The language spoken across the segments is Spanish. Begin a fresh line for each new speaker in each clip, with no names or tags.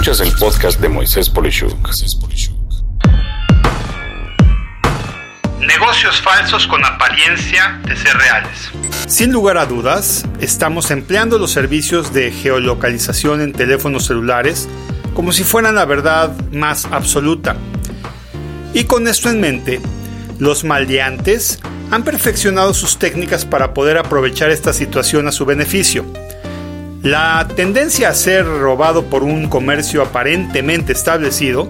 Escuchas el podcast de Moisés Polishuk.
Negocios falsos con apariencia de ser reales.
Sin lugar a dudas, estamos empleando los servicios de geolocalización en teléfonos celulares como si fueran la verdad más absoluta. Y con esto en mente, los maldeantes han perfeccionado sus técnicas para poder aprovechar esta situación a su beneficio. La tendencia a ser robado por un comercio aparentemente establecido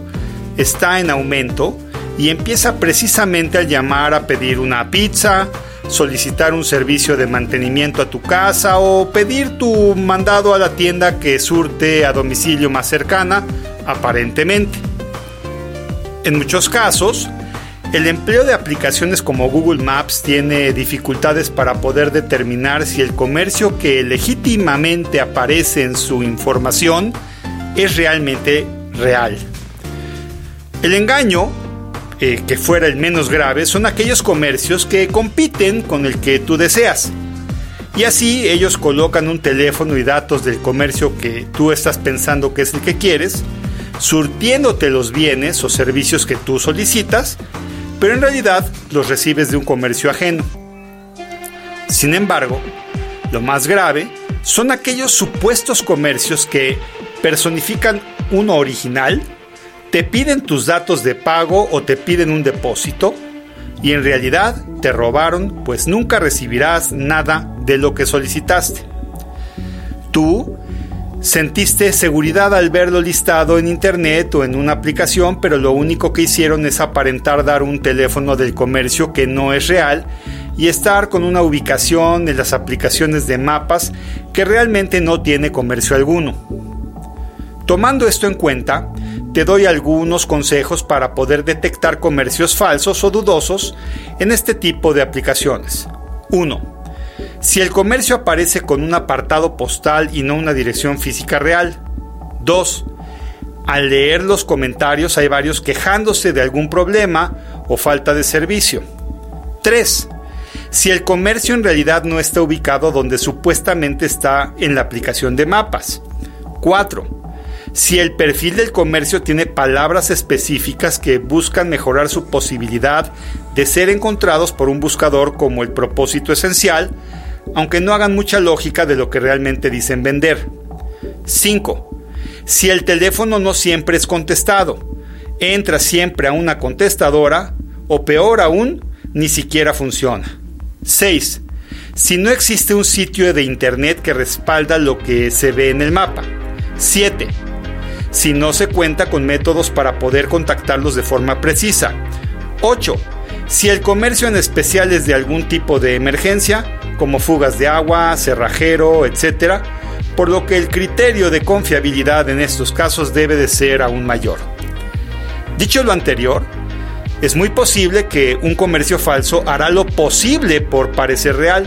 está en aumento y empieza precisamente al llamar a pedir una pizza, solicitar un servicio de mantenimiento a tu casa o pedir tu mandado a la tienda que surte a domicilio más cercana, aparentemente. En muchos casos, el empleo de aplicaciones como Google Maps tiene dificultades para poder determinar si el comercio que legítimamente aparece en su información es realmente real. El engaño, eh, que fuera el menos grave, son aquellos comercios que compiten con el que tú deseas. Y así ellos colocan un teléfono y datos del comercio que tú estás pensando que es el que quieres, surtiéndote los bienes o servicios que tú solicitas, pero en realidad los recibes de un comercio ajeno. Sin embargo, lo más grave son aquellos supuestos comercios que personifican uno original, te piden tus datos de pago o te piden un depósito, y en realidad te robaron, pues nunca recibirás nada de lo que solicitaste. Tú Sentiste seguridad al verlo listado en internet o en una aplicación, pero lo único que hicieron es aparentar dar un teléfono del comercio que no es real y estar con una ubicación en las aplicaciones de mapas que realmente no tiene comercio alguno. Tomando esto en cuenta, te doy algunos consejos para poder detectar comercios falsos o dudosos en este tipo de aplicaciones. 1 si el comercio aparece con un apartado postal y no una dirección física real. 2. Al leer los comentarios hay varios quejándose de algún problema o falta de servicio. 3. Si el comercio en realidad no está ubicado donde supuestamente está en la aplicación de mapas. 4. Si el perfil del comercio tiene palabras específicas que buscan mejorar su posibilidad de ser encontrados por un buscador como el propósito esencial, aunque no hagan mucha lógica de lo que realmente dicen vender. 5. Si el teléfono no siempre es contestado, entra siempre a una contestadora o peor aún, ni siquiera funciona. 6. Si no existe un sitio de internet que respalda lo que se ve en el mapa. 7. Si no se cuenta con métodos para poder contactarlos de forma precisa. 8. Si el comercio en especial es de algún tipo de emergencia, como fugas de agua, cerrajero, etc., por lo que el criterio de confiabilidad en estos casos debe de ser aún mayor. Dicho lo anterior, es muy posible que un comercio falso hará lo posible por parecer real,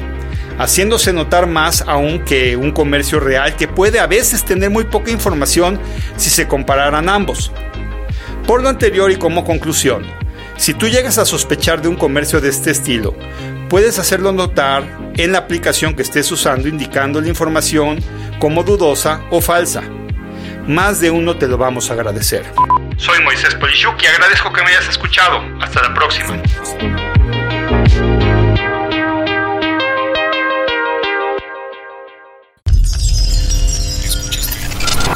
haciéndose notar más aún que un comercio real que puede a veces tener muy poca información si se compararan ambos. Por lo anterior y como conclusión, si tú llegas a sospechar de un comercio de este estilo, puedes hacerlo notar en la aplicación que estés usando indicando la información como dudosa o falsa. Más de uno te lo vamos a agradecer.
Soy Moisés Polishuk y agradezco que me hayas escuchado. Hasta la próxima.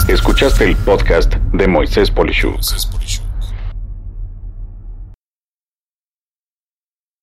Escuchaste el podcast de Moisés Polishuk.